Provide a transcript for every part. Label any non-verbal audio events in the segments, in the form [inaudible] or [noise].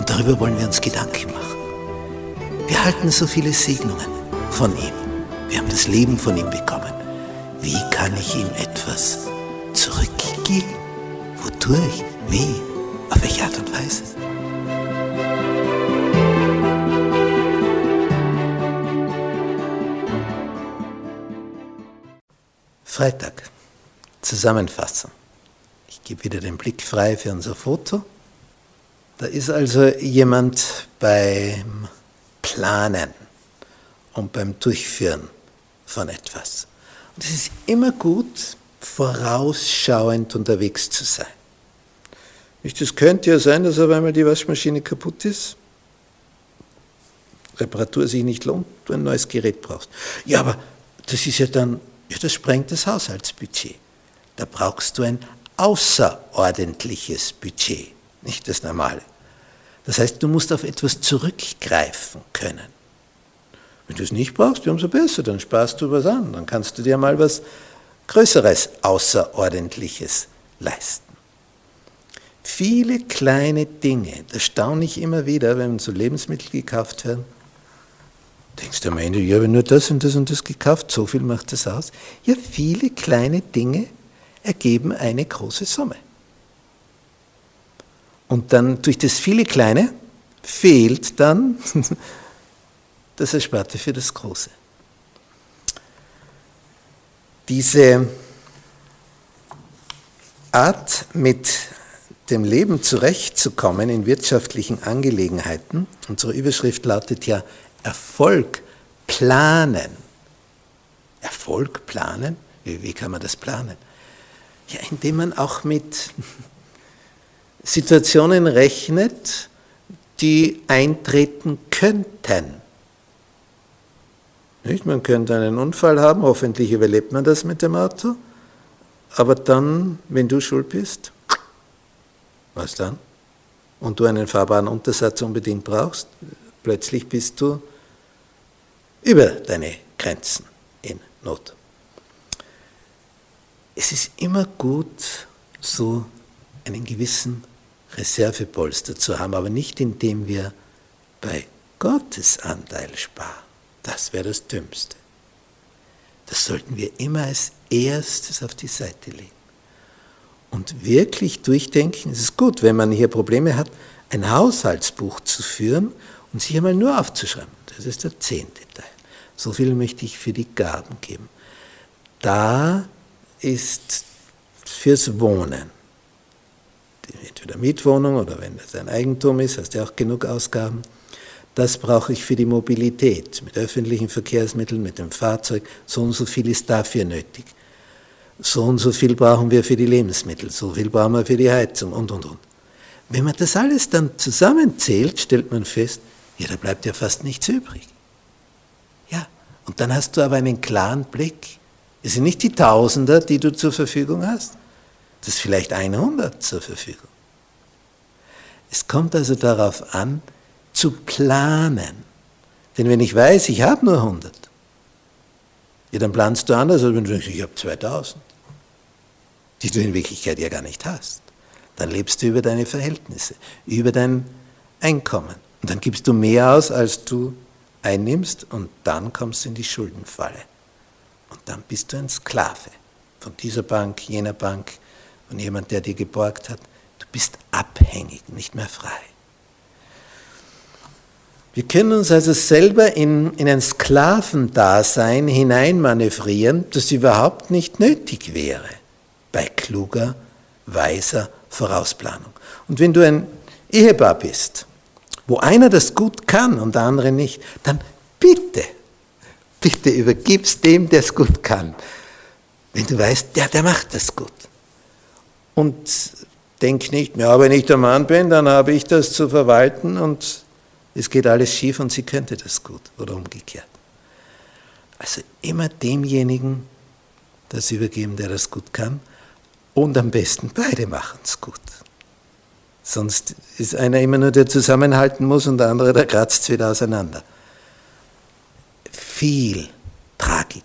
Und darüber wollen wir uns Gedanken machen. Wir halten so viele Segnungen von ihm. Wir haben das Leben von ihm bekommen. Wie kann ich ihm etwas zurückgeben? Wodurch? Wie? Auf welche Art und Weise? Freitag. Zusammenfassung. Ich gebe wieder den Blick frei für unser Foto. Da ist also jemand beim Planen und beim Durchführen von etwas. Und es ist immer gut, vorausschauend unterwegs zu sein. Es könnte ja sein, dass auf einmal die Waschmaschine kaputt ist, Reparatur sich nicht lohnt, du ein neues Gerät brauchst. Ja, aber das ist ja dann, ja, das sprengt das Haushaltsbudget. Da brauchst du ein außerordentliches Budget, nicht das normale. Das heißt, du musst auf etwas zurückgreifen können. Wenn du es nicht brauchst, umso besser, dann sparst du was an, dann kannst du dir mal was Größeres, Außerordentliches leisten. Viele kleine Dinge, das staune ich immer wieder, wenn so Lebensmittel gekauft werden. Denkst du am Ende, ja, wenn nur das und das und das gekauft, so viel macht das aus. Ja, viele kleine Dinge ergeben eine große Summe. Und dann durch das viele Kleine fehlt dann [laughs] das Ersparte für das Große. Diese Art, mit dem Leben zurechtzukommen in wirtschaftlichen Angelegenheiten, unsere Überschrift lautet ja Erfolg planen. Erfolg planen? Wie, wie kann man das planen? Ja, indem man auch mit Situationen rechnet, die eintreten könnten. Nicht? Man könnte einen Unfall haben, hoffentlich überlebt man das mit dem Auto, aber dann, wenn du schuld bist, was dann? Und du einen fahrbaren Untersatz unbedingt brauchst, plötzlich bist du über deine Grenzen in Not. Es ist immer gut, so einen gewissen Reservepolster zu haben, aber nicht indem wir bei Gottes Anteil sparen. Das wäre das Dümmste. Das sollten wir immer als erstes auf die Seite legen. Und wirklich durchdenken, es ist gut, wenn man hier Probleme hat, ein Haushaltsbuch zu führen und sich einmal nur aufzuschreiben. Das ist der zehnte Teil. So viel möchte ich für die Gaben geben. Da ist fürs Wohnen entweder Mietwohnung oder wenn es ein Eigentum ist, hast du auch genug Ausgaben. Das brauche ich für die Mobilität, mit öffentlichen Verkehrsmitteln, mit dem Fahrzeug. So und so viel ist dafür nötig. So und so viel brauchen wir für die Lebensmittel, so viel brauchen wir für die Heizung und, und, und. Wenn man das alles dann zusammenzählt, stellt man fest, ja, da bleibt ja fast nichts übrig. Ja, und dann hast du aber einen klaren Blick. Es sind nicht die Tausender, die du zur Verfügung hast, das ist vielleicht 100 zur Verfügung. Es kommt also darauf an, zu planen. Denn wenn ich weiß, ich habe nur 100, ja, dann planst du anders, als wenn du denkst, ich habe 2000, die du in Wirklichkeit ja gar nicht hast. Dann lebst du über deine Verhältnisse, über dein Einkommen. Und dann gibst du mehr aus, als du einnimmst, und dann kommst du in die Schuldenfalle. Und dann bist du ein Sklave von dieser Bank, jener Bank, von jemand, der dir geborgt hat. Bist abhängig, nicht mehr frei. Wir können uns also selber in, in ein Sklavendasein hineinmanövrieren, das überhaupt nicht nötig wäre bei kluger, weiser Vorausplanung. Und wenn du ein Ehepaar bist, wo einer das gut kann und der andere nicht, dann bitte, bitte übergib's dem, der es gut kann. Wenn du weißt, der, der macht das gut. Und denk nicht, ja, wenn ich der Mann bin, dann habe ich das zu verwalten und es geht alles schief und sie könnte das gut oder umgekehrt. Also immer demjenigen das übergeben, der das gut kann und am besten beide machen es gut. Sonst ist einer immer nur, der zusammenhalten muss und der andere, der kratzt wieder auseinander. Viel Tragik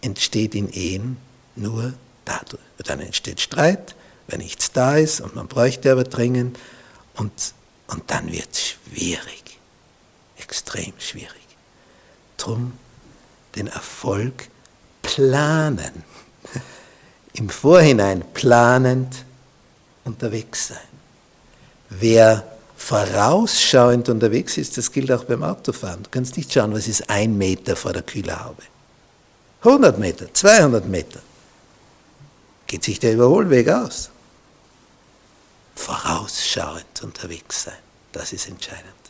entsteht in Ehen nur dadurch. Dann entsteht Streit, wenn nichts da ist und man bräuchte aber dringend und, und dann wird es schwierig, extrem schwierig. Drum den Erfolg planen, [laughs] im Vorhinein planend unterwegs sein. Wer vorausschauend unterwegs ist, das gilt auch beim Autofahren. Du kannst nicht schauen, was ist ein Meter vor der Kühlerhaube. 100 Meter, 200 Meter. Geht sich der Überholweg aus? Vorausschauend unterwegs sein, das ist entscheidend.